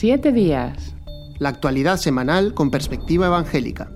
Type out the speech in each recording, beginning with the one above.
Siete días. La actualidad semanal con perspectiva evangélica.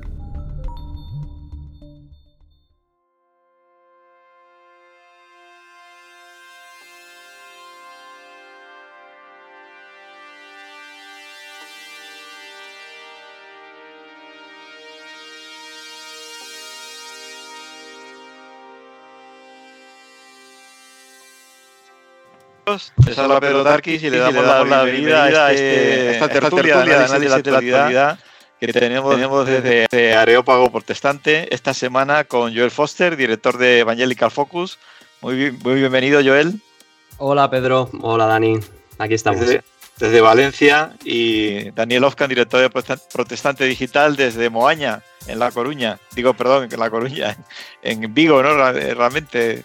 Les habla Pedro Darkis y le damos, la, bienvenida a, este, esta tertulia, de análisis de la actualidad que tenemos, tenemos desde Areópago Protestante esta semana con Joel Foster, director de Evangelical Focus. Muy, muy bienvenido, Joel. Hola, Pedro. Hola, Dani. Aquí estamos. Desde, Valencia y Daniel Ofcan, director de Protestante Digital desde Moaña, en La Coruña. Digo, perdón, en La Coruña, en Vigo, ¿no? Realmente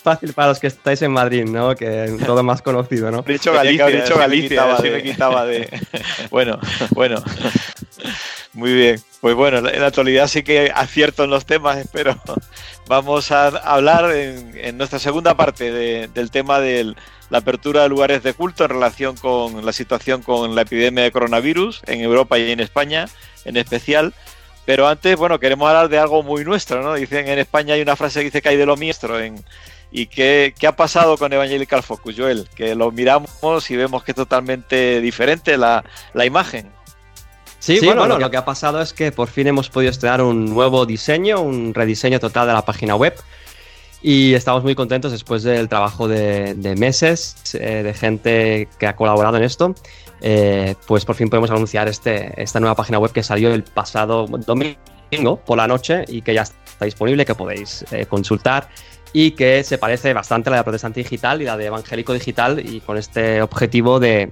fácil para los que estáis en Madrid, ¿no? Que todo más conocido, ¿no? De hecho Galicia, de hecho Galicia, así me quitaba de... bueno, bueno. Muy bien. Pues bueno, en la actualidad sí que acierto en los temas, espero. Vamos a hablar en, nuestra segunda parte del tema de la apertura de lugares de culto en relación con la situación con la epidemia de coronavirus en Europa y en España en especial. Pero antes, bueno, queremos hablar de algo muy nuestro, ¿no? Dicen en España hay una frase que dice que hay de lo nuestro en, ¿Y qué, ha pasado con Evangelical Focus, Joel? Que lo miramos y vemos que es totalmente diferente la, imagen. Sí, bueno, lo que ha pasado es que por fin hemos podido estrenar un nuevo diseño, un rediseño total de la página web. Y estamos muy contentos después del trabajo de, meses, eh, de gente que ha colaborado en esto. Eh, pues por fin podemos anunciar este, esta nueva página web que salió el pasado domingo por la noche y que ya está disponible, que podéis eh, consultar y que se parece bastante a la de Protestante Digital y la de Evangélico Digital y con este objetivo de,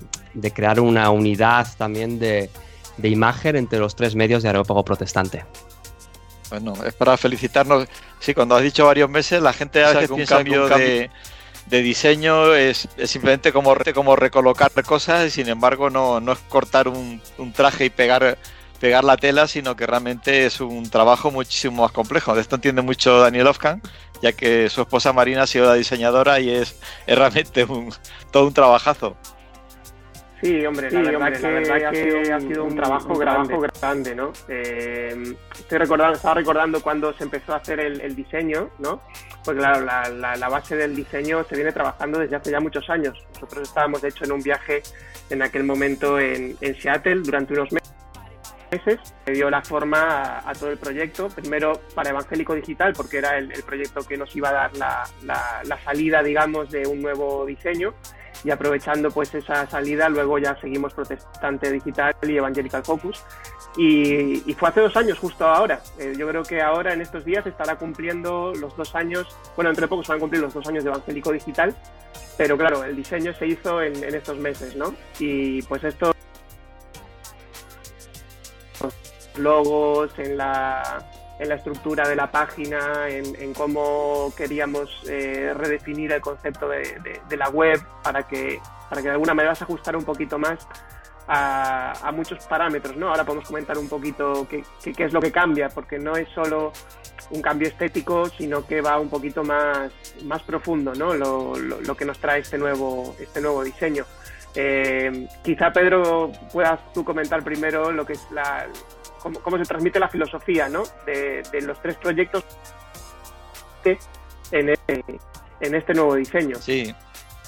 crear una unidad también de, imagen entre los tres medios de Aerópago Protestante. Bueno, es para felicitarnos. Sí, cuando has dicho varios meses, la gente hace que un cambio, de, diseño es, simplemente como, como recolocar cosas y sin embargo no, no es cortar un, un traje y pegar pegar la tela, sino que realmente es un trabajo muchísimo más complejo. De esto entiende mucho Daniel Ofkan, ya que su esposa Marina ha sido la diseñadora y es, realmente un, todo un trabajazo. Sí, hombre, la, verdad que, ha sido un, trabajo, grande, grande, ¿no? Eh, estoy recordando, estaba recordando cuando se empezó a hacer el, diseño, ¿no? Pues claro, la, base del diseño se viene trabajando desde hace ya muchos años. Nosotros estábamos, de hecho, en un viaje en aquel momento en, en Seattle durante unos meses meses se dio la forma a, todo el proyecto, primero para Evangélico Digital, porque era el, proyecto que nos iba a dar la, salida, digamos, de un nuevo diseño, y aprovechando pues esa salida, luego ya seguimos Protestante Digital y Evangelical Focus, y, fue hace dos años, justo ahora. Eh, yo creo que ahora, en estos días, estará cumpliendo los dos años, bueno, entre pocos van a cumplir los dos años de Evangélico Digital, pero claro, el diseño se hizo en, en estos meses, ¿no? Y pues esto logos, en la, en la estructura de la página, en, cómo queríamos eh, redefinir el concepto de, la web para que, para que de alguna manera se ajustara un poquito más a, muchos parámetros. ¿no? Ahora podemos comentar un poquito qué, qué, es lo que cambia, porque no es solo un cambio estético, sino que va un poquito más, más profundo ¿no? lo, lo, que nos trae este nuevo, este nuevo diseño. Eh, quizá Pedro puedas tú comentar primero lo que es la, cómo, se transmite la filosofía ¿no? de, los tres proyectos en, en este nuevo diseño. Sí,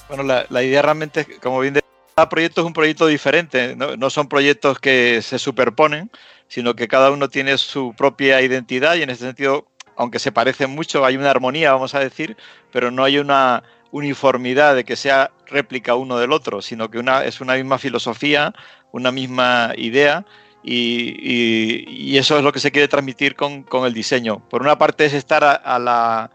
bueno, la, idea realmente, como bien cada proyecto es un proyecto diferente, ¿no? son proyectos que se superponen, sino que cada uno tiene su propia identidad y en ese sentido, aunque se parecen mucho, hay una armonía, vamos a decir, pero no hay una uniformidad de que sea réplica uno del otro, sino que una, es una misma filosofía, una misma idea y, eso es lo que se quiere transmitir con, el diseño. Por una parte es estar a, la,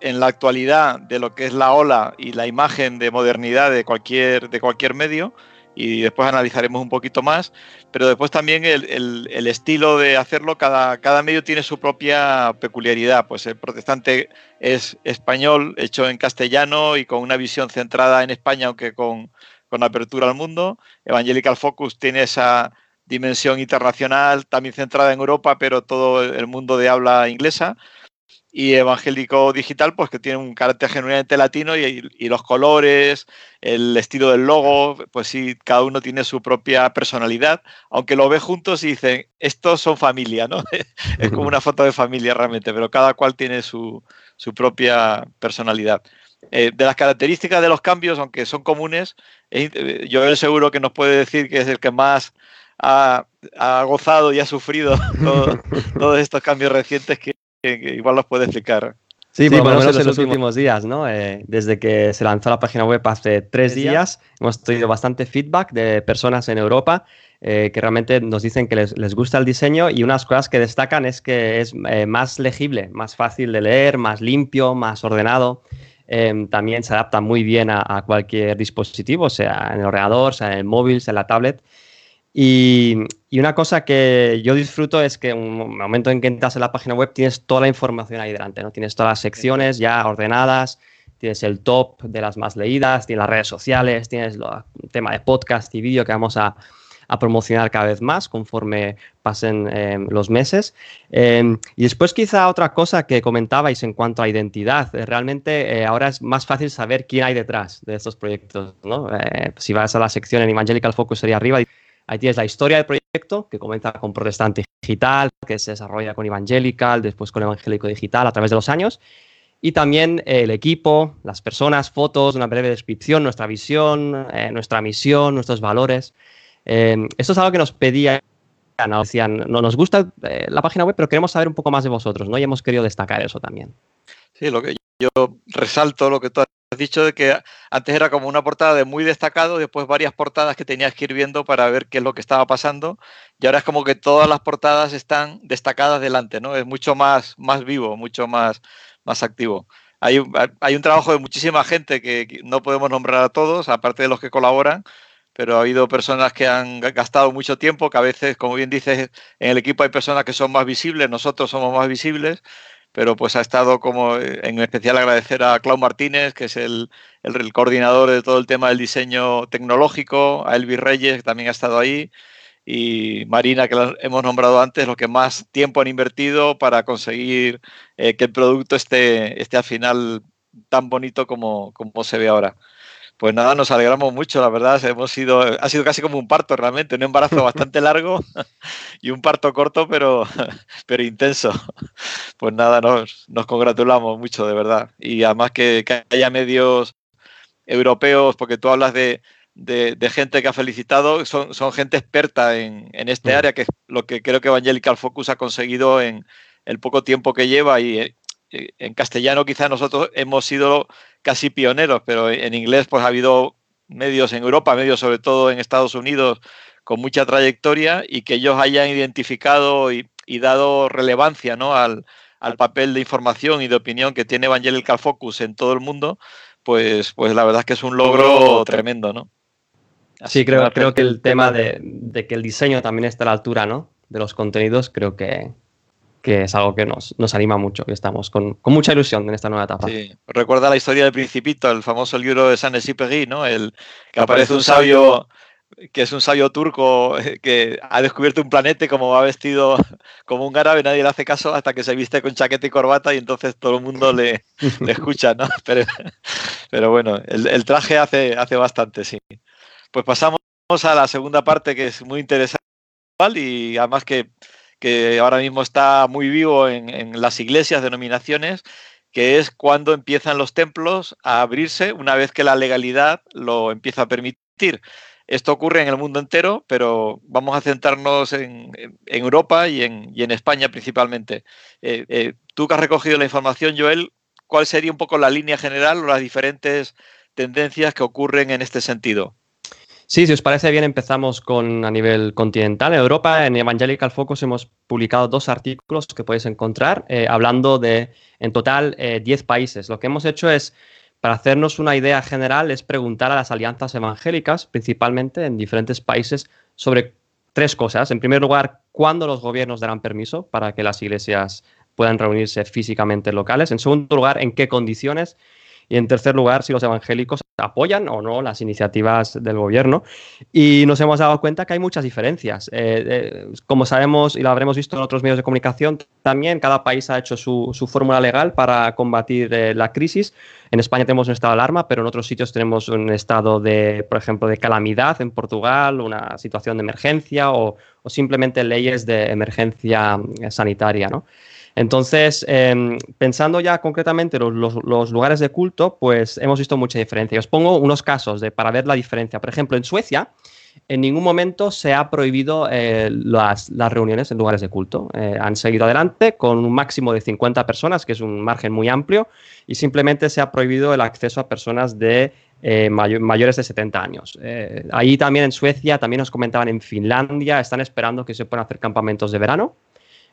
en la actualidad de lo que es la ola y la imagen de modernidad de cualquier, de cualquier medio, y después analizaremos un poquito más, pero después también el, estilo de hacerlo, cada, cada, medio tiene su propia peculiaridad, pues el protestante es español, hecho en castellano y con una visión centrada en España, aunque con, con apertura al mundo, Evangelical Focus tiene esa dimensión internacional, también centrada en Europa, pero todo el mundo de habla inglesa. y evangélico digital, pues que tiene un carácter genuinamente latino y, los colores, el estilo del logo, pues sí, cada uno tiene su propia personalidad, aunque lo ve juntos y dicen, estos son familia, ¿no? es como una foto de familia realmente, pero cada cual tiene su, propia personalidad. Eh, de las características de los cambios, aunque son comunes, eh, yo yo seguro que nos puede decir que es el que más ha, gozado y ha sufrido todos estos cambios recientes que, igual los puede explicar. Sí, por lo menos en los últimos días, ¿no? Eh, desde que se lanzó la página web hace tres días, hemos tenido bastante feedback de personas en Europa eh, que realmente nos dicen que les, gusta el diseño y unas cosas que destacan es que es eh, más legible, más fácil de leer, más limpio, más ordenado. también se adapta muy bien a, a, cualquier dispositivo, sea en el ordenador, sea en el móvil, sea en la tablet. Y, una cosa que yo disfruto es que en un momento en que entras en la página web tienes toda la información ahí delante, ¿no? Tienes todas las secciones ya ordenadas, tienes el top de las más leídas, tienes las redes sociales, tienes el tema de podcast y vídeo que vamos a, promocionar cada vez más conforme pasen em, los meses. Em, y después quizá otra cosa que comentabais en cuanto a identidad. Eh, realmente eh, ahora es más fácil saber quién hay detrás de estos proyectos. ¿no? Eh, si vas a la sección en Evangelical Focus sería arriba Ahí tienes la historia del proyecto, que comienza con Protestante Digital, que se desarrolla con Evangelical, después con Evangélico Digital a través de los años. Y también el equipo, las personas, fotos, una breve descripción, nuestra visión, eh, nuestra misión, nuestros valores. Eh, esto es algo que nos pedían, nos decían, no, nos gusta eh, la página web, pero queremos saber un poco más de vosotros, ¿no? Y hemos querido destacar eso también. Sí, lo que yo resalto, lo que tú has dicho de que antes era como una portada de muy destacado, después varias portadas que tenías que ir viendo para ver qué es lo que estaba pasando, y ahora es como que todas las portadas están destacadas delante, ¿no? Es mucho más, más vivo, mucho más, más activo. Hay, hay un trabajo de muchísima gente que no podemos nombrar a todos, aparte de los que colaboran, pero ha habido personas que han gastado mucho tiempo, que a veces, como bien dices, en el equipo hay personas que son más visibles, nosotros somos más visibles, pero pues ha estado como eh, en especial agradecer a Clau Martínez, que es el, el, coordinador de todo el tema del diseño tecnológico, a Elvis Reyes, que también ha estado ahí, y Marina, que hemos nombrado antes, lo que más tiempo han invertido para conseguir eh, que el producto esté, esté al final tan bonito como, como se ve ahora. Pues nada, nos alegramos mucho, la verdad. Hemos sido, ha sido casi como un parto realmente, un embarazo bastante largo y un parto corto, pero, pero intenso. Pues nada, nos, nos congratulamos mucho, de verdad. Y además que, haya medios europeos, porque tú hablas de, de, gente que ha felicitado, son, son gente experta en, en este mm. área, que es lo que creo que Evangelical Focus ha conseguido en el poco tiempo que lleva y, eh, en castellano quizá nosotros hemos sido casi pioneros, pero en inglés pues ha habido medios en Europa, medios sobre todo en Estados Unidos con mucha trayectoria y que ellos hayan identificado y, dado relevancia ¿no? al, papel de información y de opinión que tiene Evangelical Focus en todo el mundo, pues, pues la verdad es que es un logro tremendo, ¿no? sí, creo, creo que el tema de, de, que el diseño también está a la altura, ¿no? De los contenidos, creo que, que es algo que nos, nos anima mucho, que estamos con, con, mucha ilusión en esta nueva etapa. Sí, recuerda la historia del Principito, el famoso libro de Saint-Exupéry, ¿no? El, que aparece un sabio que es un sabio turco eh, que ha descubierto un planeta como va vestido como un árabe, nadie le hace caso hasta que se viste con chaqueta y corbata y entonces todo el mundo le, le escucha, ¿no? Pero, pero bueno, el, el, traje hace, hace bastante, sí. Pues pasamos a la segunda parte que es muy interesante y además que que ahora mismo está muy vivo en, las iglesias, denominaciones, que es cuando empiezan los templos a abrirse una vez que la legalidad lo empieza a permitir. Esto ocurre en el mundo entero, pero vamos a centrarnos en, Europa y en, España principalmente. Eh, eh, tú que has recogido la información, Joel, ¿cuál sería un poco la línea general o las diferentes tendencias que ocurren en este sentido? Sí, si os parece bien, empezamos con a nivel continental. En Europa, en Evangelical Focus, hemos publicado dos artículos que podéis encontrar, eh, hablando de, en total, 10 eh, países. Lo que hemos hecho es, para hacernos una idea general, es preguntar a las alianzas evangélicas, principalmente en diferentes países, sobre tres cosas. En primer lugar, cuándo los gobiernos darán permiso para que las iglesias puedan reunirse físicamente en locales. En segundo lugar, en qué condiciones. Y en tercer lugar, si los evangélicos apoyan o no las iniciativas del gobierno. Y nos hemos dado cuenta que hay muchas diferencias. Eh, eh, como sabemos y lo habremos visto en otros medios de comunicación, también cada país ha hecho su, fórmula legal para combatir eh, la crisis. En España tenemos un estado de alarma, pero en otros sitios tenemos un estado de, por ejemplo, de calamidad en Portugal, una situación de emergencia o, o simplemente leyes de emergencia sanitaria. ¿no? Entonces, em, pensando ya concretamente los, los, lugares de culto, pues hemos visto mucha diferencia. Os pongo unos casos para ver la diferencia. Por ejemplo, en Suecia, en ningún momento se ha prohibido eh, las, las, reuniones en lugares de culto. Eh, han seguido adelante con un máximo de 50 personas, que es un margen muy amplio, y simplemente se ha prohibido el acceso a personas de eh, mayores de 70 años. ahí también en Suecia, también nos comentaban en Finlandia, están esperando que se puedan hacer campamentos de verano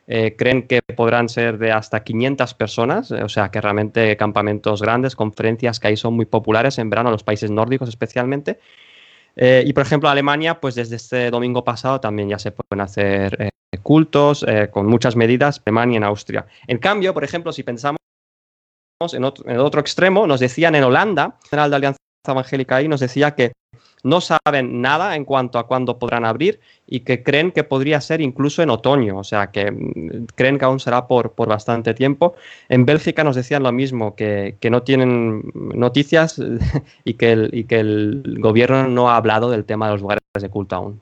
eh, creen que podrán ser de hasta 500 personas, eh, o sea que realmente campamentos grandes, conferencias que ahí son muy populares en verano, los países nórdicos especialmente. Eh, y por ejemplo, Alemania, pues desde este domingo pasado también ya se pueden hacer cultos con muchas medidas, Alemania y en Austria. En cambio, por ejemplo, si pensamos en otro, otro extremo, nos decían en Holanda, general de Alianza Evangélica ahí nos decía que no saben nada en cuanto a cuándo podrán abrir y que creen que podría ser incluso en otoño, o sea, que mm, creen que aún será por, por bastante tiempo. En Bélgica nos decían lo mismo, que, no tienen noticias y que, el, y que el gobierno no ha hablado del tema de los lugares de culto aún.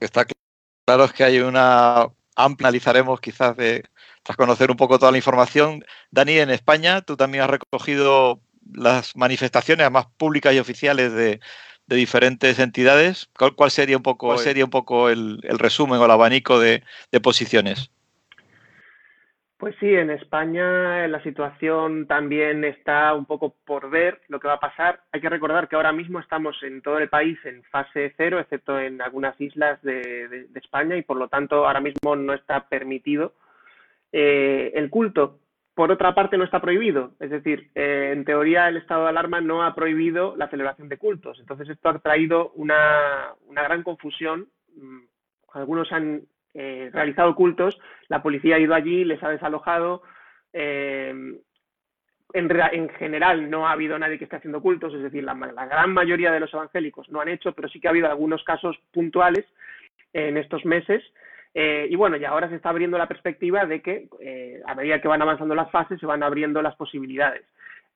Está claro es que hay una analizaremos quizás de, tras conocer un poco toda la información. Dani, en España tú también has recogido las manifestaciones más públicas y oficiales de, diferentes entidades, ¿cuál, sería un poco, pues sería un poco el, resumen o el abanico de, posiciones? Pues sí, en España la situación también está un poco por ver lo que va a pasar. Hay que recordar que ahora mismo estamos en todo el país en fase cero, excepto en algunas islas de, España, y por lo tanto ahora mismo no está permitido eh, el culto por otra parte, no está prohibido. Es decir, eh, en teoría el estado de alarma no ha prohibido la celebración de cultos. Entonces, esto ha traído una, gran confusión. Mm, algunos han eh, realizado cultos, la policía ha ido allí, les ha desalojado. Eh, en, general no ha habido nadie que esté haciendo cultos, es decir, la, la, gran mayoría de los evangélicos no han hecho, pero sí que ha habido algunos casos puntuales en estos meses eh, y bueno, y ahora se está abriendo la perspectiva de que eh, a medida que van avanzando las fases se van abriendo las posibilidades.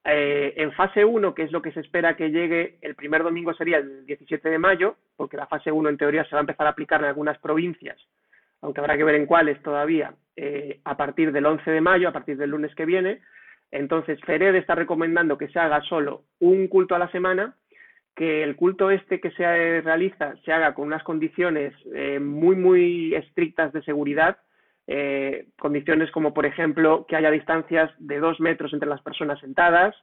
Eh, en fase 1, que es lo que se espera que llegue, el primer domingo sería el 17 de mayo, porque la fase 1 en teoría se va a empezar a aplicar en algunas provincias, aunque habrá que ver en cuáles todavía, a partir del 11 de mayo, a partir del lunes que viene. Entonces, FERED está recomendando que se haga solo un culto a la semana que el culto este que se realiza se haga con unas condiciones eh, muy, muy estrictas de seguridad, eh, condiciones como, por ejemplo, que haya distancias de dos metros entre las personas sentadas,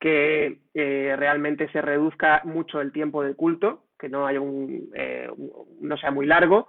que eh, realmente se reduzca mucho el tiempo del culto, que no haya un, no sea muy largo,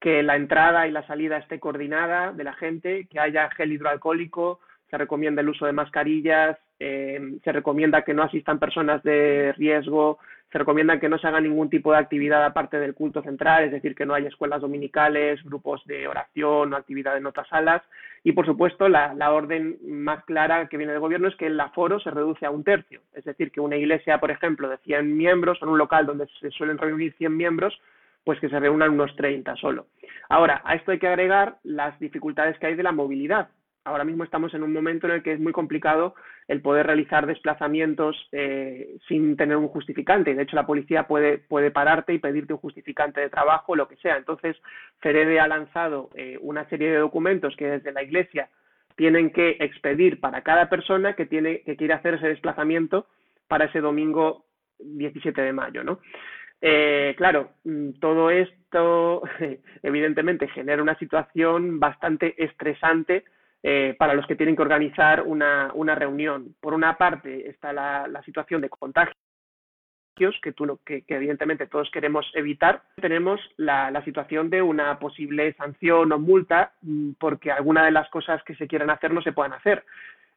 que la entrada y la salida esté coordinada de la gente, que haya gel hidroalcohólico, se recomienda el uso de mascarillas, eh, se recomienda que no asistan personas de riesgo, se recomienda que no se haga ningún tipo de actividad aparte del culto central, es decir, que no haya escuelas dominicales, grupos de oración o actividad en otras salas. Y, por supuesto, la, orden más clara que viene del gobierno es que el aforo se reduce a un tercio. Es decir, que una iglesia, por ejemplo, de 100 miembros, en un local donde se suelen reunir 100 miembros, pues que se reúnan unos 30 solo. Ahora, a esto hay que agregar las dificultades que hay de la movilidad ahora mismo estamos en un momento en el que es muy complicado el poder realizar desplazamientos eh, sin tener un justificante. De hecho, la policía puede, puede pararte y pedirte un justificante de trabajo, lo que sea. Entonces, Ferede ha lanzado eh, una serie de documentos que desde la Iglesia tienen que expedir para cada persona que, tiene, que quiere hacer ese desplazamiento para ese domingo 17 de mayo, ¿no? Eh, claro, mm, todo esto evidentemente genera una situación bastante estresante eh, para los que tienen que organizar una, una reunión. Por una parte está la, la situación de contagios que, tú, que, que, evidentemente todos queremos evitar. Tenemos la, la, situación de una posible sanción o multa mm, porque alguna de las cosas que se quieran hacer no se puedan hacer.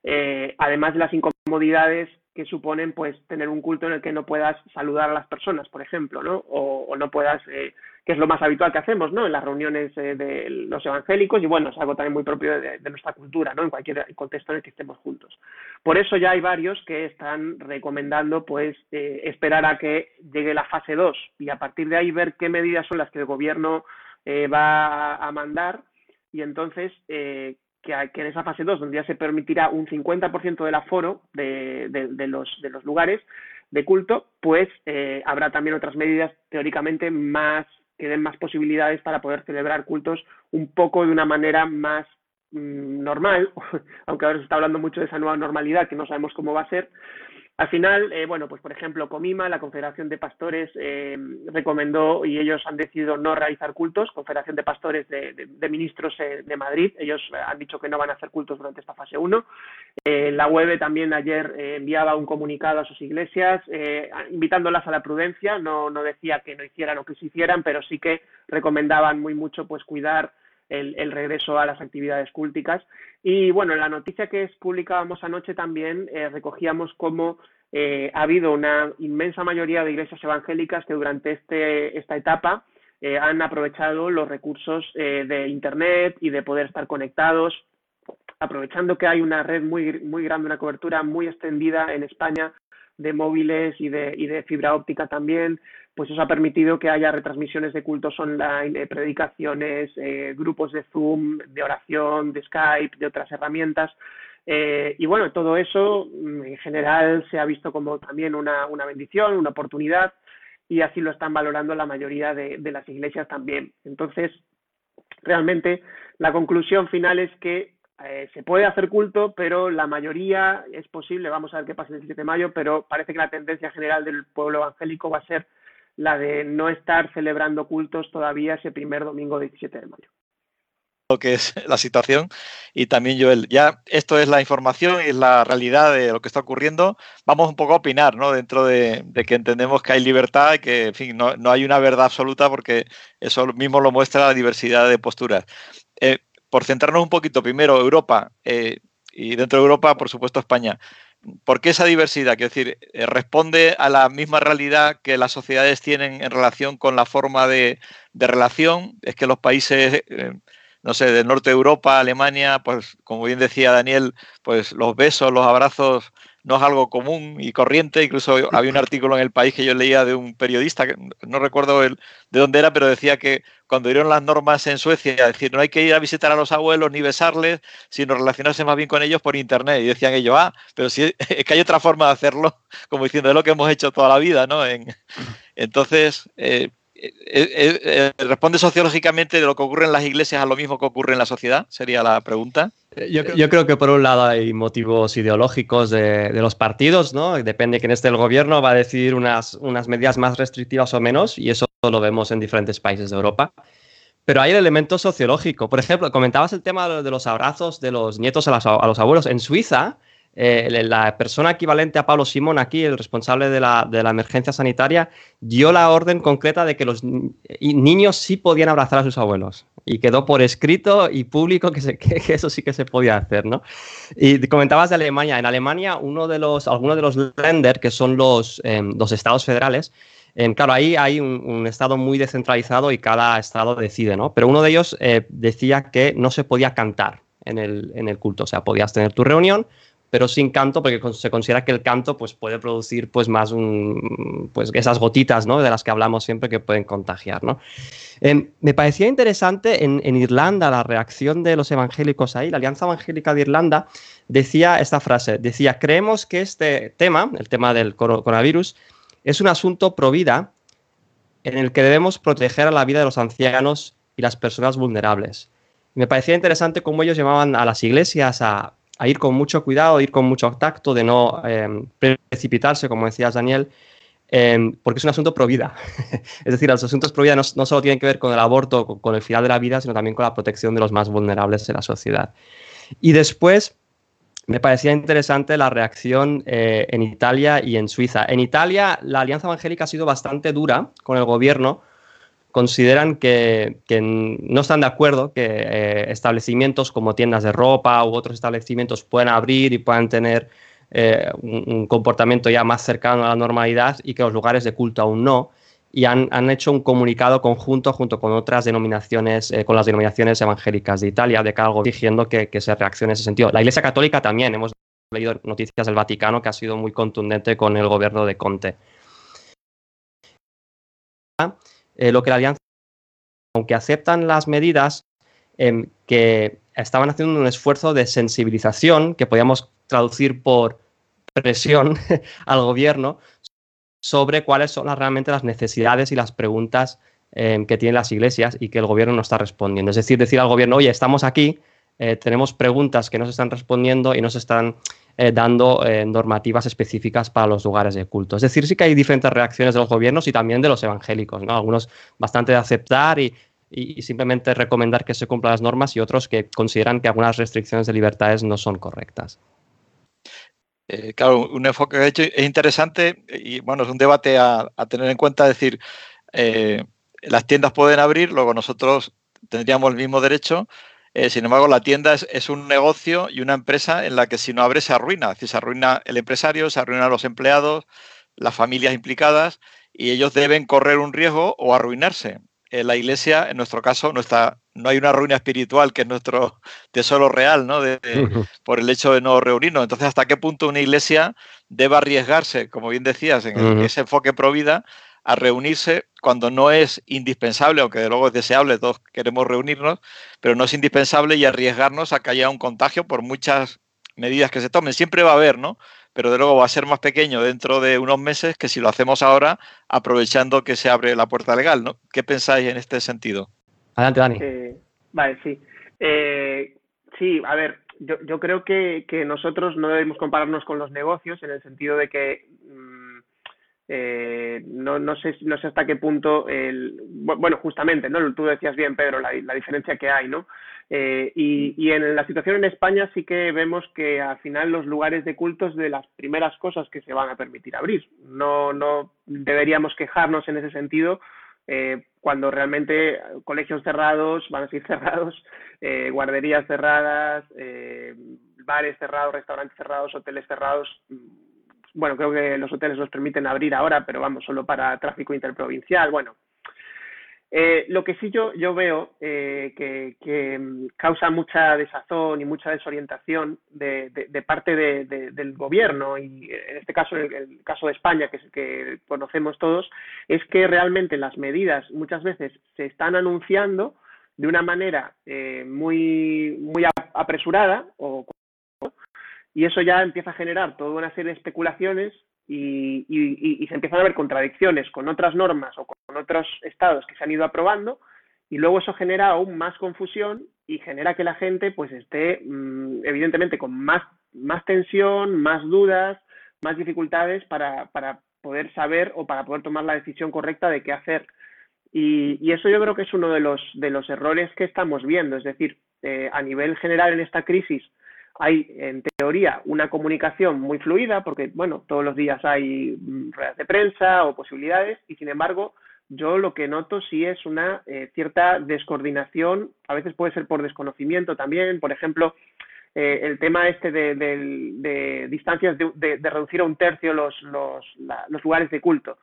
Eh, además de las incomodidades que suponen pues tener un culto en el que no puedas saludar a las personas, por ejemplo, ¿no? O, no puedas, eh, que es lo más habitual que hacemos, ¿no? En las reuniones eh, de los evangélicos y bueno, es algo también muy propio de, nuestra cultura, ¿no? En cualquier contexto en el que estemos juntos. Por eso ya hay varios que están recomendando pues eh, esperar a que llegue la fase 2 y a partir de ahí ver qué medidas son las que el gobierno va a mandar y entonces que, en esa fase 2, donde ya se permitirá un 50% del aforo de, de, los, de los lugares de culto, pues eh, habrá también otras medidas teóricamente más que den más posibilidades para poder celebrar cultos un poco de una manera más mm, normal, aunque ahora se está hablando mucho de esa nueva normalidad que no sabemos cómo va a ser, al final, eh, bueno, pues por ejemplo, Comima, la Confederación de Pastores, eh, recomendó y ellos han decidido no realizar cultos, Confederación de Pastores de, Ministros eh, de Madrid, ellos han dicho que no van a hacer cultos durante esta fase 1. la web también ayer enviaba un comunicado a sus iglesias invitándolas a la prudencia, no, no decía que no hicieran o que se hicieran, pero sí que recomendaban muy mucho pues cuidar el, regreso a las actividades cúlticas. Y bueno, en la noticia que publicábamos anoche también eh, recogíamos cómo eh, ha habido una inmensa mayoría de iglesias evangélicas que durante este, esta etapa eh, han aprovechado los recursos de Internet y de poder estar conectados, aprovechando que hay una red muy, muy grande, una cobertura muy extendida en España de móviles y de, y de fibra óptica también, pues eso ha permitido que haya retransmisiones de cultos online, eh, predicaciones, eh, grupos de Zoom, de oración, de Skype, de otras herramientas. Eh, y bueno, todo eso mm, en general se ha visto como también una, bendición, una oportunidad, y así lo están valorando la mayoría de, las iglesias también. Entonces, realmente la conclusión final es que se puede hacer culto, pero la mayoría es posible, vamos a ver qué pasa el 17 de mayo, pero parece que la tendencia general del pueblo evangélico va a ser la de no estar celebrando cultos todavía ese primer domingo 17 de mayo lo que es la situación y también Joel, ya esto es la información y la realidad de lo que está ocurriendo, vamos un poco a opinar, ¿no? Dentro de, que entendemos que hay libertad y que, en fin, no, hay una verdad absoluta porque eso mismo lo muestra la diversidad de posturas. Eh, por centrarnos un poquito, primero Europa eh, y dentro de Europa, por supuesto, España. ¿Por qué esa diversidad? Quiero decir, eh, ¿responde a la misma realidad que las sociedades tienen en relación con la forma de, relación? Es que los países, eh, no sé, del norte de Europa, Alemania, pues como bien decía Daniel, pues los besos, los abrazos no es algo común y corriente. Incluso había un artículo en el país que yo leía de un periodista, que no recuerdo el, de dónde era, pero decía que cuando dieron las normas en Suecia, decir, no hay que ir a visitar a los abuelos ni besarles, sino relacionarse más bien con ellos por internet. Y decían ellos, ah, pero sí, es que hay otra forma de hacerlo, como diciendo, es lo que hemos hecho toda la vida, ¿no? entonces, eh, eh, eh, ¿responde sociológicamente de lo que ocurre en las iglesias a lo mismo que ocurre en la sociedad? Sería la pregunta. Yo, creo que por un lado hay motivos ideológicos de, los partidos, ¿no? Depende de quién esté el gobierno, va a decidir unas, unas medidas más restrictivas o menos, y eso lo vemos en diferentes países de Europa. Pero hay el elemento sociológico. Por ejemplo, comentabas el tema de los abrazos de los nietos a los abuelos. En Suiza, eh, la persona equivalente a Pablo Simón aquí, el responsable de la, emergencia sanitaria, dio la orden concreta de que los niños sí podían abrazar a sus abuelos. Y quedó por escrito y público que, eso sí que se podía hacer, ¿no? Y comentabas de Alemania. En Alemania, uno de los, algunos de los Länder, que son los, los estados federales, em, claro, ahí hay un, estado muy descentralizado y cada estado decide, ¿no? Pero uno de ellos eh, decía que no se podía cantar en el, en el culto. O sea, podías tener tu reunión, pero sin canto, porque se considera que el canto pues, puede producir pues, más un, pues, esas gotitas ¿no? de las que hablamos siempre que pueden contagiar. ¿no? Em, me parecía interesante en, en, Irlanda la reacción de los evangélicos ahí. La Alianza Evangélica de Irlanda decía esta frase, decía, creemos que este tema, el tema del coronavirus, es un asunto pro vida en el que debemos proteger a la vida de los ancianos y las personas vulnerables. Me parecía interesante cómo ellos llamaban a las iglesias a a ir con mucho cuidado, a ir con mucho tacto, de no eh, precipitarse, como decías Daniel, eh, porque es un asunto pro vida. es decir, los asuntos pro vida no, solo tienen que ver con el aborto, con, el final de la vida, sino también con la protección de los más vulnerables de la sociedad. Y después, me parecía interesante la reacción eh, en Italia y en Suiza. En Italia, la Alianza Evangélica ha sido bastante dura con el gobierno consideran que, no están de acuerdo que eh, establecimientos como tiendas de ropa u otros establecimientos puedan abrir y puedan tener eh, un, comportamiento ya más cercano a la normalidad y que los lugares de culto aún no. Y han, hecho un comunicado conjunto junto con otras denominaciones, eh, con las denominaciones evangélicas de Italia, de algo diciendo que, que se reaccione en ese sentido. La Iglesia Católica también, hemos leído noticias del Vaticano que ha sido muy contundente con el gobierno de Conte. Eh, lo que la Alianza, aunque aceptan las medidas, em, que estaban haciendo un esfuerzo de sensibilización, que podíamos traducir por presión al gobierno, sobre cuáles son realmente las necesidades y las preguntas em, que tienen las iglesias y que el gobierno no está respondiendo. Es decir, decir al gobierno, oye, estamos aquí, eh, tenemos preguntas que no se están respondiendo y no se están eh, dando eh, normativas específicas para los lugares de culto. Es decir, sí que hay diferentes reacciones de los gobiernos y también de los evangélicos, ¿no? Algunos bastante de aceptar y, simplemente recomendar que se cumplan las normas y otros que consideran que algunas restricciones de libertades no son correctas. Eh, claro, un enfoque que he hecho es interesante y bueno, es un debate a, tener en cuenta, es decir, las tiendas pueden abrir, luego nosotros tendríamos el mismo derecho, eh, sin embargo, la tienda es, un negocio y una empresa en la que si no abre se arruina. Es se arruina el empresario, se arruinan los empleados, las familias implicadas y ellos deben correr un riesgo o arruinarse. Eh, la iglesia, en nuestro caso, no, está, no hay una ruina espiritual que es nuestro tesoro real, ¿no? por el hecho de no reunirnos. Entonces, ¿hasta qué punto una iglesia debe arriesgarse, como bien decías, en ese enfoque pro vida, a reunirse cuando no es indispensable, aunque de luego es deseable, todos queremos reunirnos, pero no es indispensable y arriesgarnos a que haya un contagio por muchas medidas que se tomen. Siempre va a haber, ¿no? Pero de luego va a ser más pequeño dentro de unos meses que si lo hacemos ahora, aprovechando que se abre la puerta legal, ¿no? ¿Qué pensáis en este sentido? Adelante, Dani. Eh, vale, sí. Eh, sí, a ver, yo, yo creo que, que, nosotros no debemos compararnos con los negocios en el sentido de que eh, no, no, sé, no sé hasta qué punto, el, bueno, justamente, ¿no? Tú decías bien, Pedro, la, diferencia que hay, ¿no? Eh, y, y, en la situación en España sí que vemos que al final los lugares de cultos de las primeras cosas que se van a permitir abrir. No, no deberíamos quejarnos en ese sentido eh, cuando realmente colegios cerrados van a ser cerrados, eh, guarderías cerradas, eh, bares cerrados, restaurantes cerrados, hoteles cerrados bueno, creo que los hoteles los permiten abrir ahora, pero vamos, solo para tráfico interprovincial. Bueno, eh, lo que sí yo, yo veo eh, que, mm, causa mucha desazón y mucha desorientación de, parte del gobierno, y en este caso, el, el caso de España, que que conocemos todos, es que realmente las medidas muchas veces se están anunciando de una manera eh, muy, muy apresurada o y eso ya empieza a generar toda una serie de especulaciones y, se empiezan a ver contradicciones con otras normas o con otros estados que se han ido aprobando y luego eso genera aún más confusión y genera que la gente pues esté mm, evidentemente con más, más tensión, más dudas, más dificultades para, para poder saber o para poder tomar la decisión correcta de qué hacer. Y, y, eso yo creo que es uno de los, de los errores que estamos viendo. Es decir, eh, a nivel general en esta crisis, hay en teoría una comunicación muy fluida porque, bueno, todos los días hay mm, ruedas de prensa o posibilidades y, sin embargo, yo lo que noto sí es una eh, cierta descoordinación, a veces puede ser por desconocimiento también, por ejemplo, eh, el tema este de, distancias de, reducir a un tercio los, los, lugares de culto.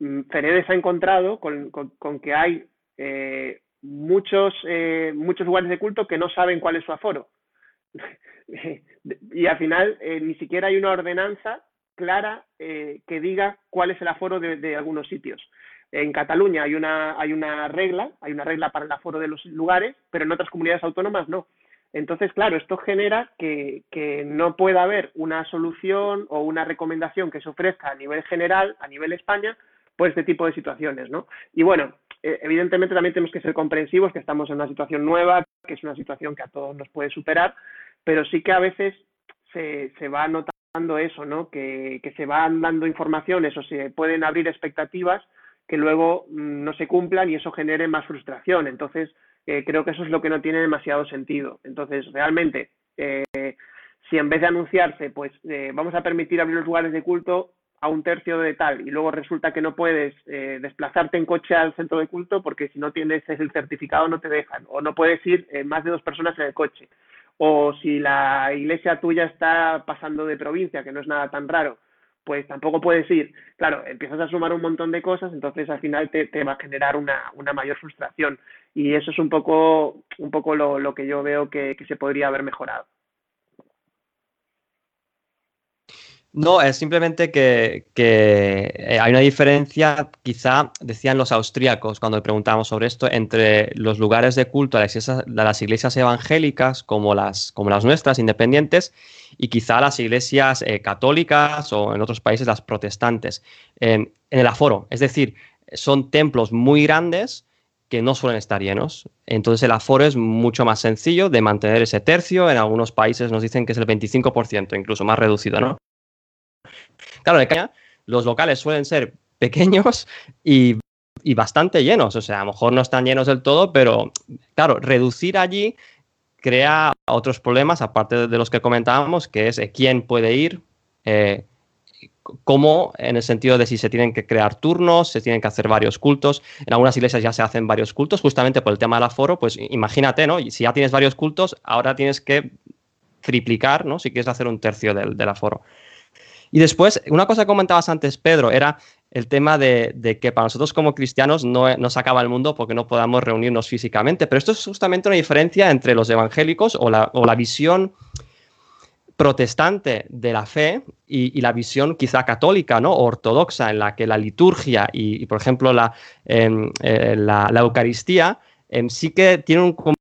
Mm, Feredes ha encontrado con, que hay eh, muchos, muchos lugares de culto que no saben cuál es su aforo. y al final eh, ni siquiera hay una ordenanza clara eh, que diga cuál es el aforo de, algunos sitios. En Cataluña hay una, hay una regla, hay una regla para el aforo de los lugares, pero en otras comunidades autónomas no. Entonces, claro, esto genera que, que, no pueda haber una solución o una recomendación que se ofrezca a nivel general, a nivel España, por este tipo de situaciones, ¿no? Y bueno, eh, evidentemente también tenemos que ser comprensivos, que estamos en una situación nueva, que es una situación que a todos nos puede superar, pero sí que a veces se, se va notando eso, ¿no? Que, que se van dando informaciones o se pueden abrir expectativas que luego mm, no se cumplan y eso genere más frustración. Entonces, eh, creo que eso es lo que no tiene demasiado sentido. Entonces, realmente, eh, si en vez de anunciarse, pues eh, vamos a permitir abrir los lugares de culto a un tercio de tal y luego resulta que no puedes desplazarte en coche al centro de culto porque si no tienes el certificado no te dejan o no puedes ir más de dos personas en el coche o si la iglesia tuya está pasando de provincia, que no es nada tan raro, pues tampoco puedes ir. Claro, empiezas a sumar un montón de cosas, entonces al final te, va a generar una, una, mayor frustración. Y eso es un poco, un poco lo, lo que yo veo que se podría haber mejorado. No, es simplemente que, eh, hay una diferencia, quizá decían los austríacos cuando preguntábamos sobre esto, entre los lugares de culto de las iglesias, evangélicas como las, como las nuestras, independientes, y quizá las iglesias eh, católicas o en otros países las protestantes, en el aforo. Es decir, son templos muy grandes que no suelen estar llenos. Entonces el aforo es mucho más sencillo de mantener ese tercio. En algunos países nos dicen que es el 25%, incluso más reducido, ¿no? Claro, en España los locales suelen ser pequeños y, bastante llenos. O sea, a lo mejor no están llenos del todo, pero claro, reducir allí crea otros problemas, aparte de los que comentábamos, que es eh, quién puede ir, eh, cómo, en el sentido de si se tienen que crear turnos, se tienen que hacer varios cultos. En algunas iglesias ya se hacen varios cultos, justamente por el tema del aforo, pues imagínate, ¿no? Si ya tienes varios cultos, ahora tienes que triplicar, ¿no? Si quieres hacer un tercio del aforo. Y después, una cosa que comentabas antes, Pedro, era el tema de, que para nosotros como cristianos no, no, se acaba el mundo porque no podamos reunirnos físicamente. Pero esto es justamente una diferencia entre los evangélicos o la, visión protestante de la fe y, la visión quizá católica, ¿no? ortodoxa, en la que la liturgia y, por ejemplo, la, em, eh, la, Eucaristía em, sí que tienen un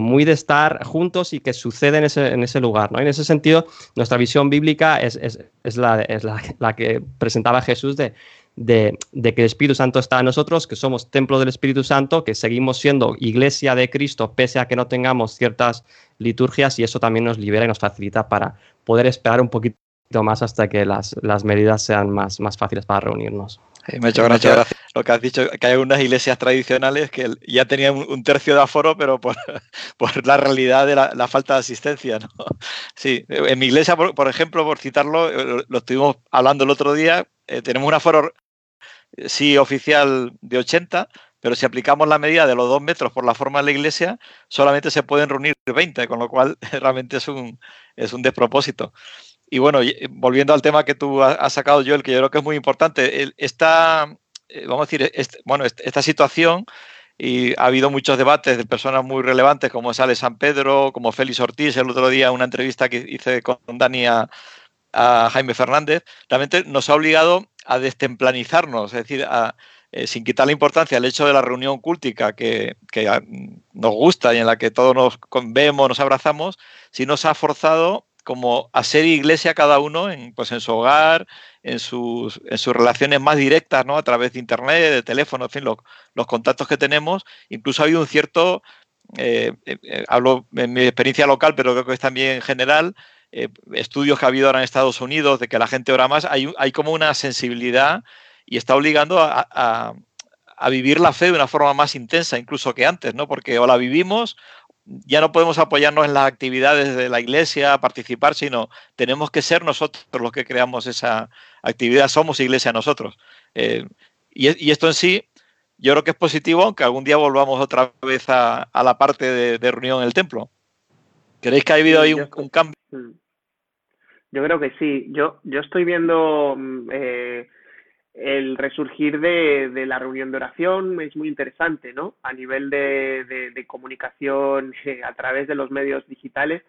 muy de estar juntos y que sucede en ese, en ese lugar. ¿no? en ese sentido, nuestra visión bíblica es, es la, la, que presentaba Jesús de, de, de, que el Espíritu Santo está en nosotros, que somos templo del Espíritu Santo, que seguimos siendo iglesia de Cristo pese a que no tengamos ciertas liturgias y eso también nos libera y nos facilita para poder esperar un poquito más hasta que las, las medidas sean más, más fáciles para reunirnos. Me ha hecho gracia lo que has dicho, que hay unas iglesias tradicionales que ya tenían un tercio de aforo, pero por, por la realidad de la, falta de asistencia. ¿no? Sí, en mi iglesia, por, ejemplo, por citarlo, eh, lo, estuvimos hablando el otro día, eh, tenemos un aforo, sí, oficial de 80, pero si aplicamos la medida de los dos metros por la forma de la iglesia, solamente se pueden reunir 20, con lo cual realmente es un, es un despropósito. Y bueno, volviendo al tema que tú has sacado, Joel, que yo creo que es muy importante, esta, eh, vamos a decir, bueno, esta situación, y ha habido muchos debates de personas muy relevantes como Sale San Pedro, como Félix Ortiz, el otro día una entrevista que hice con Dani a, Jaime Fernández, realmente nos ha obligado a destemplanizarnos, es decir, eh, sin quitar la importancia al hecho de la reunión cúltica que, nos gusta y en la que todos nos vemos, nos abrazamos, si nos ha forzado como hacer iglesia cada uno en, pues en su hogar, en sus, en sus relaciones más directas, ¿no? A través de internet, de teléfono, en fin, los contactos que tenemos. Incluso ha habido un cierto, eh, eh, eh, hablo en mi experiencia local, pero creo que es también en general, estudios que ha habido ahora en Estados Unidos de que la gente ora más, hay, hay como una sensibilidad y está obligando a, a, a, vivir la fe de una forma más intensa incluso que antes, ¿no? Porque o la vivimos ya no podemos apoyarnos en las actividades de la iglesia, participar, sino tenemos que ser nosotros los que creamos esa actividad, somos iglesia nosotros. Eh, y, esto en sí, yo creo que es positivo, aunque algún día volvamos otra vez a, la parte de, reunión en el templo. ¿Creéis que ha habido ahí un, cambio? Yo creo que sí. Yo, yo estoy viendo mm, eh, el resurgir de, la reunión de oración es muy interesante, ¿no? A nivel de, comunicación eh, a través de los medios digitales,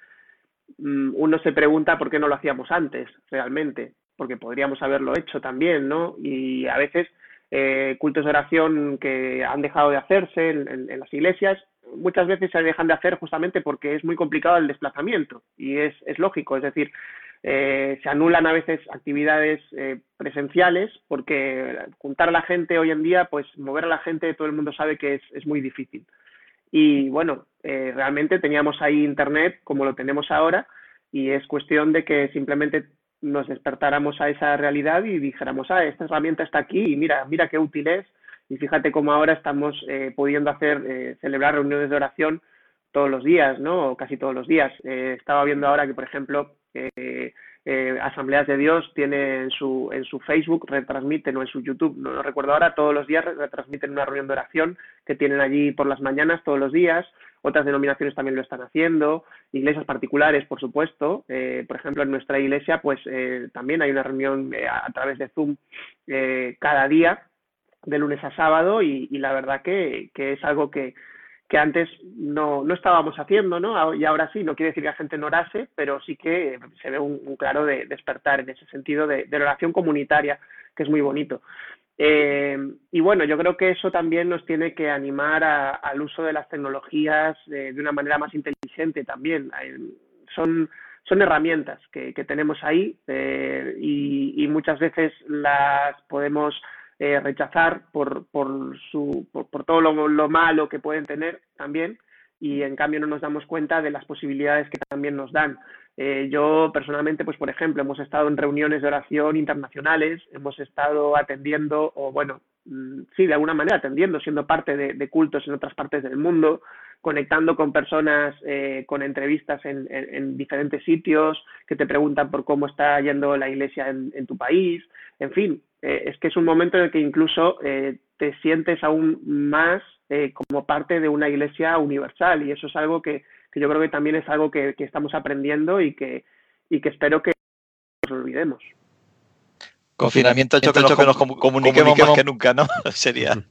mm, uno se pregunta por qué no lo hacíamos antes, realmente, porque podríamos haberlo hecho también, ¿no? Y a veces eh, cultos de oración que han dejado de hacerse en, en, las iglesias, muchas veces se dejan de hacer justamente porque es muy complicado el desplazamiento y es, es lógico, es decir, eh, se anulan a veces actividades eh, presenciales porque juntar a la gente hoy en día, pues mover a la gente, todo el mundo sabe que es, muy difícil. Y bueno, eh, realmente teníamos ahí Internet como lo tenemos ahora y es cuestión de que simplemente nos despertáramos a esa realidad y dijéramos, ah, esta herramienta está aquí y mira, mira qué útil es. Y fíjate cómo ahora estamos pudiendo hacer, celebrar reuniones de oración todos los días, ¿no? O casi todos los días. estaba viendo ahora que, por ejemplo, eh, Asambleas de Dios tiene en su, en su Facebook, retransmiten o en su YouTube, no lo recuerdo ahora, todos los días retransmiten una reunión de oración que tienen allí por las mañanas todos los días, otras denominaciones también lo están haciendo, iglesias particulares, por supuesto. Eh, por ejemplo, en nuestra iglesia, pues eh, también hay una reunión a, través de Zoom cada día, de lunes a sábado, y, la verdad que, es algo que, antes no, no estábamos haciendo, ¿no? Y ahora sí, no quiere decir que la gente no orase, pero sí que se ve un, claro de despertar en ese sentido de, de oración comunitaria, que es muy bonito. Eh, y bueno, yo creo que eso también nos tiene que animar al uso de las tecnologías de una manera más inteligente también. Son, son herramientas que, tenemos ahí eh, y, muchas veces las podemos eh, rechazar por, por, su, por, todo lo, lo, malo que pueden tener también y en cambio no nos damos cuenta de las posibilidades que también nos dan. Eh, yo personalmente, pues por ejemplo, hemos estado en reuniones de oración internacionales, hemos estado atendiendo, o bueno, mm, sí, de alguna manera atendiendo, siendo parte de, cultos en otras partes del mundo, conectando con personas, eh, con entrevistas en, diferentes sitios que te preguntan por cómo está yendo la iglesia en, tu país. En fin, eh, es que es un momento en el que incluso te sientes aún más como parte de una iglesia universal y eso es algo que que yo creo que también es algo que, estamos aprendiendo y que, y que espero que nos olvidemos. Confinamiento ha hecho que, nos, comuniquemos, más que nunca, ¿no? Sería.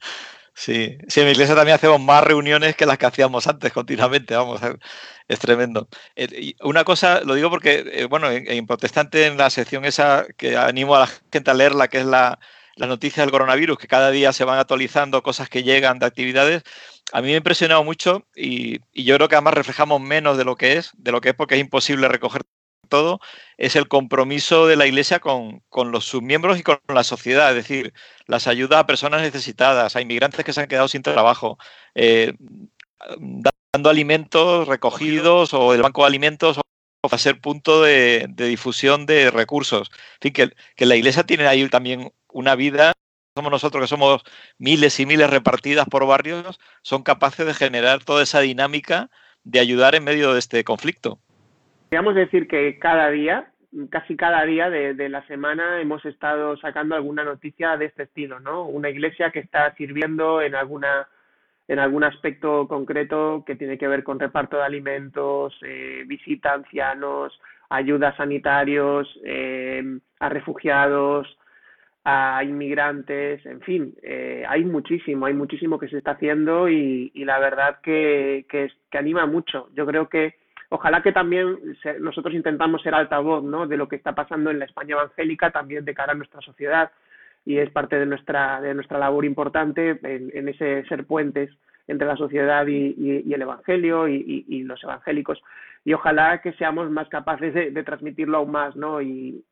Sí, sí, en mi iglesia también hacemos más reuniones que las que hacíamos antes continuamente, vamos, es tremendo. Una cosa, lo digo porque, eh, bueno, en, Protestante, en la sección esa que animo a la gente a leerla, que es la, la noticia del coronavirus, que cada día se van actualizando cosas que llegan de actividades, a mí me ha impresionado mucho y, yo creo que además reflejamos menos de lo que es, de lo que es porque es imposible recoger todo, es el compromiso de la Iglesia con, los sus miembros y con la sociedad, es decir, las ayudas a personas necesitadas, a inmigrantes que se han quedado sin trabajo, eh, dando alimentos recogidos o el banco de alimentos o a ser punto de, difusión de recursos. En fin, que, que la Iglesia tiene ahí también una vida somos nosotros, que somos miles y miles repartidas por barrios, son capaces de generar toda esa dinámica de ayudar en medio de este conflicto. Podríamos decir que cada día, casi cada día de, la semana hemos estado sacando alguna noticia de este estilo, ¿no? Una iglesia que está sirviendo en alguna en algún aspecto concreto que tiene que ver con reparto de alimentos, eh, visita a ancianos, ayuda a sanitarios, eh, a refugiados, a inmigrantes, en fin, eh, hay muchísimo, hay muchísimo que se está haciendo y, la verdad que, que, anima mucho. Yo creo que ojalá que también nosotros intentamos ser altavoz ¿no? de lo que está pasando en la España evangélica, también de cara a nuestra sociedad y es parte de nuestra, de nuestra labor importante en, ese ser puentes entre la sociedad y, el Evangelio y, los evangélicos. Y ojalá que seamos más capaces de, de transmitirlo aún más, ¿no? Y,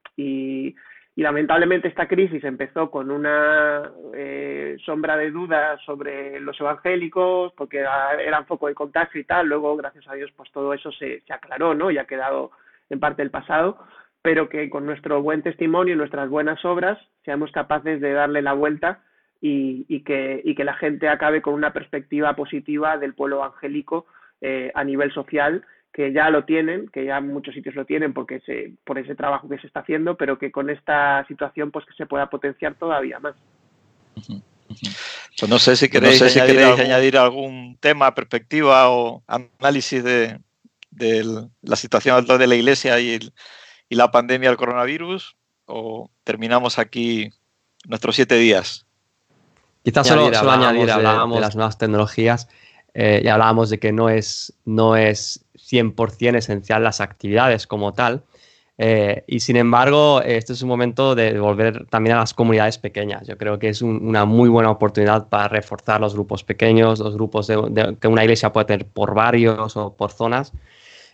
y lamentablemente esta crisis empezó con una eh, sombra de dudas sobre los evangélicos, porque eran foco de contacto y tal. Luego, gracias a Dios, pues todo eso se, se aclaró, ¿no? Y ha quedado en parte del pasado, pero que con nuestro buen testimonio y nuestras buenas obras seamos capaces de darle la vuelta y, y, que, y que la gente acabe con una perspectiva positiva del pueblo evangélico eh, a nivel social que ya lo tienen, que ya muchos sitios lo tienen porque se, por ese trabajo que se está haciendo, pero que con esta situación pues que se pueda potenciar todavía más. Pues no sé si queréis, añadir, algún tema, perspectiva o análisis de, la situación actual de la Iglesia y, la pandemia del coronavirus, o terminamos aquí nuestros siete días. Quizás solo, añadir, hablábamos de, las nuevas tecnologías eh, y hablábamos de que no es, no es 100% esencial las actividades como tal. Eh, y sin embargo, este es un momento de volver también a las comunidades pequeñas. Yo creo que es una muy buena oportunidad para reforzar los grupos pequeños, los grupos que una iglesia puede tener por barrios o por zonas.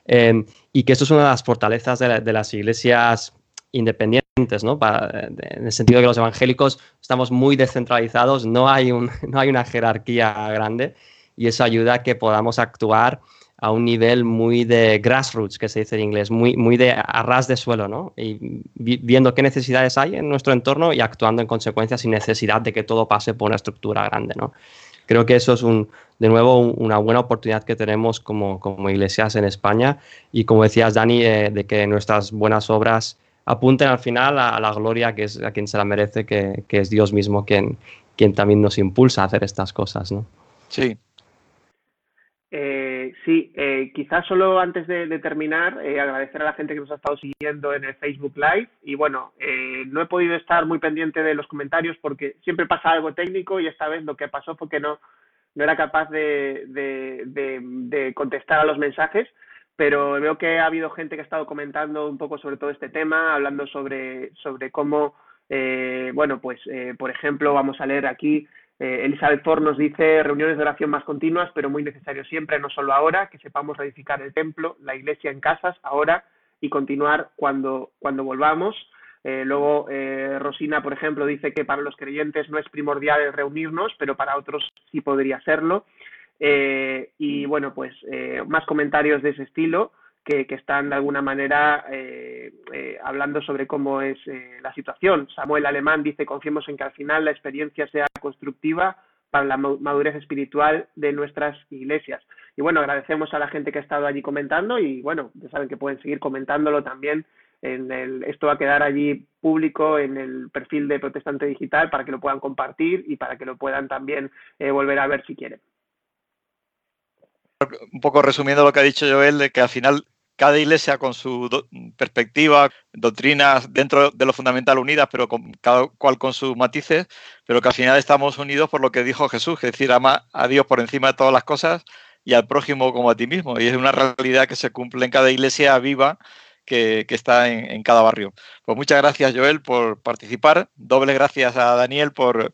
Eh, y que esto es una de las fortalezas de, las iglesias independientes, ¿no? en el sentido de que los evangélicos estamos muy descentralizados, no hay, un, no hay una jerarquía grande y eso ayuda a que podamos actuar a un nivel muy de grassroots, que se dice en inglés, muy, muy de arras de suelo, ¿no? Y viendo qué necesidades hay en nuestro entorno y actuando en consecuencia sin necesidad de que todo pase por una estructura grande, ¿no? Creo que eso es, un, de nuevo, una buena oportunidad que tenemos como, como iglesias en España y, como decías, Dani, eh, de que nuestras buenas obras apunten al final a, la gloria que es a quien se la merece, que, que es Dios mismo quien, quien también nos impulsa a hacer estas cosas, ¿no? Sí, eh, sí, eh, quizás solo antes de, terminar, eh, agradecer a la gente que nos ha estado siguiendo en el Facebook Live. Y bueno, eh, no he podido estar muy pendiente de los comentarios porque siempre pasa algo técnico y esta vez lo que pasó fue que no, no era capaz de, de, contestar a los mensajes. Pero veo que ha habido gente que ha estado comentando un poco sobre todo este tema, hablando sobre, sobre cómo, bueno, pues, por ejemplo, vamos a leer aquí eh, Elizabeth Ford nos dice reuniones de oración más continuas, pero muy necesario siempre, no solo ahora, que sepamos reedificar el templo, la iglesia en casas, ahora y continuar cuando, cuando volvamos. Eh, luego, eh, Rosina, por ejemplo, dice que para los creyentes no es primordial reunirnos, pero para otros sí podría serlo. y bueno, pues más comentarios de ese estilo que, están de alguna manera eh, eh, hablando sobre cómo es eh, la situación. Samuel Alemán dice, confiemos en que al final la experiencia sea constructiva para la madurez espiritual de nuestras iglesias. Y bueno, agradecemos a la gente que ha estado allí comentando y bueno, ya saben que pueden seguir comentándolo también. En el, esto va a quedar allí público en el perfil de Protestante Digital para que lo puedan compartir y para que lo puedan también volver a ver si quieren un poco resumiendo lo que ha dicho Joel, de que al final cada iglesia con su perspectiva, doctrinas dentro de lo fundamental unidas, pero con, cada cual con sus matices, pero que al final estamos unidos por lo que dijo Jesús, es decir, ama a Dios por encima de todas las cosas y al prójimo como a ti mismo. Y es una realidad que se cumple en cada iglesia viva que, está en, cada barrio. Pues muchas gracias, Joel, por participar. Doble gracias a Daniel por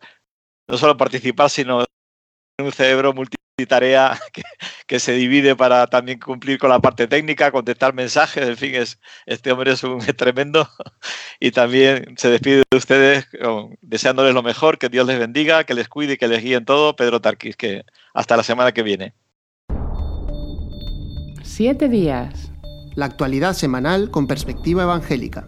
no solo participar, sino un cerebro multitarea que, que, se divide para también cumplir con la parte técnica, contestar mensajes, en fin, es, este hombre es un tremendo y también se despide de ustedes deseándoles lo mejor, que Dios les bendiga, que les cuide y que les guíe en todo, Pedro Tarquis, que hasta la semana que viene. Siete días. La actualidad semanal con perspectiva evangélica.